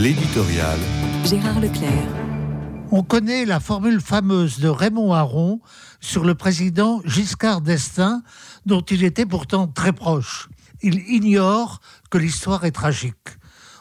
L'éditorial. Gérard Leclerc. On connaît la formule fameuse de Raymond Aron sur le président Giscard d'Estaing, dont il était pourtant très proche. Il ignore que l'histoire est tragique.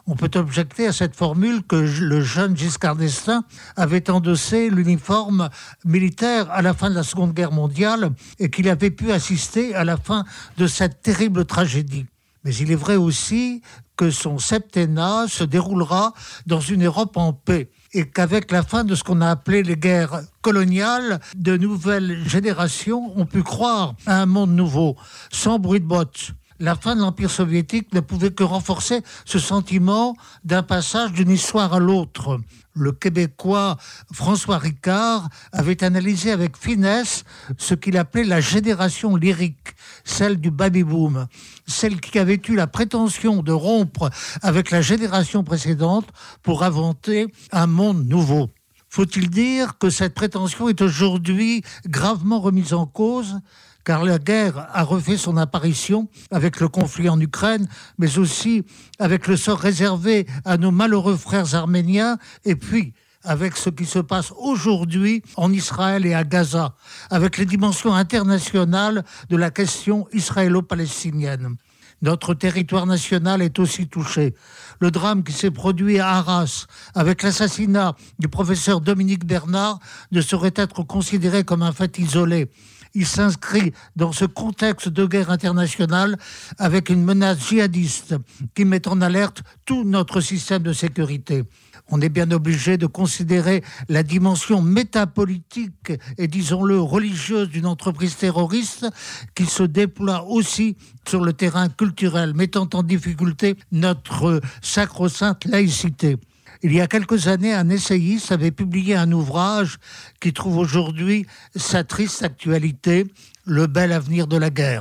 On peut objecter à cette formule que le jeune Giscard d'Estaing avait endossé l'uniforme militaire à la fin de la Seconde Guerre mondiale et qu'il avait pu assister à la fin de cette terrible tragédie. Mais il est vrai aussi que son septennat se déroulera dans une Europe en paix et qu'avec la fin de ce qu'on a appelé les guerres coloniales, de nouvelles générations ont pu croire à un monde nouveau, sans bruit de bottes. La fin de l'Empire soviétique ne pouvait que renforcer ce sentiment d'un passage d'une histoire à l'autre. Le Québécois François Ricard avait analysé avec finesse ce qu'il appelait la génération lyrique, celle du baby-boom, celle qui avait eu la prétention de rompre avec la génération précédente pour inventer un monde nouveau. Faut-il dire que cette prétention est aujourd'hui gravement remise en cause? Car la guerre a refait son apparition avec le conflit en Ukraine, mais aussi avec le sort réservé à nos malheureux frères arméniens, et puis avec ce qui se passe aujourd'hui en Israël et à Gaza, avec les dimensions internationales de la question israélo-palestinienne. Notre territoire national est aussi touché. Le drame qui s'est produit à Arras avec l'assassinat du professeur Dominique Bernard ne saurait être considéré comme un fait isolé. Il s'inscrit dans ce contexte de guerre internationale avec une menace djihadiste qui met en alerte tout notre système de sécurité on est bien obligé de considérer la dimension métapolitique et disons-le religieuse d'une entreprise terroriste qui se déploie aussi sur le terrain culturel, mettant en difficulté notre sacro-sainte laïcité. Il y a quelques années, un essayiste avait publié un ouvrage qui trouve aujourd'hui sa triste actualité, Le bel avenir de la guerre.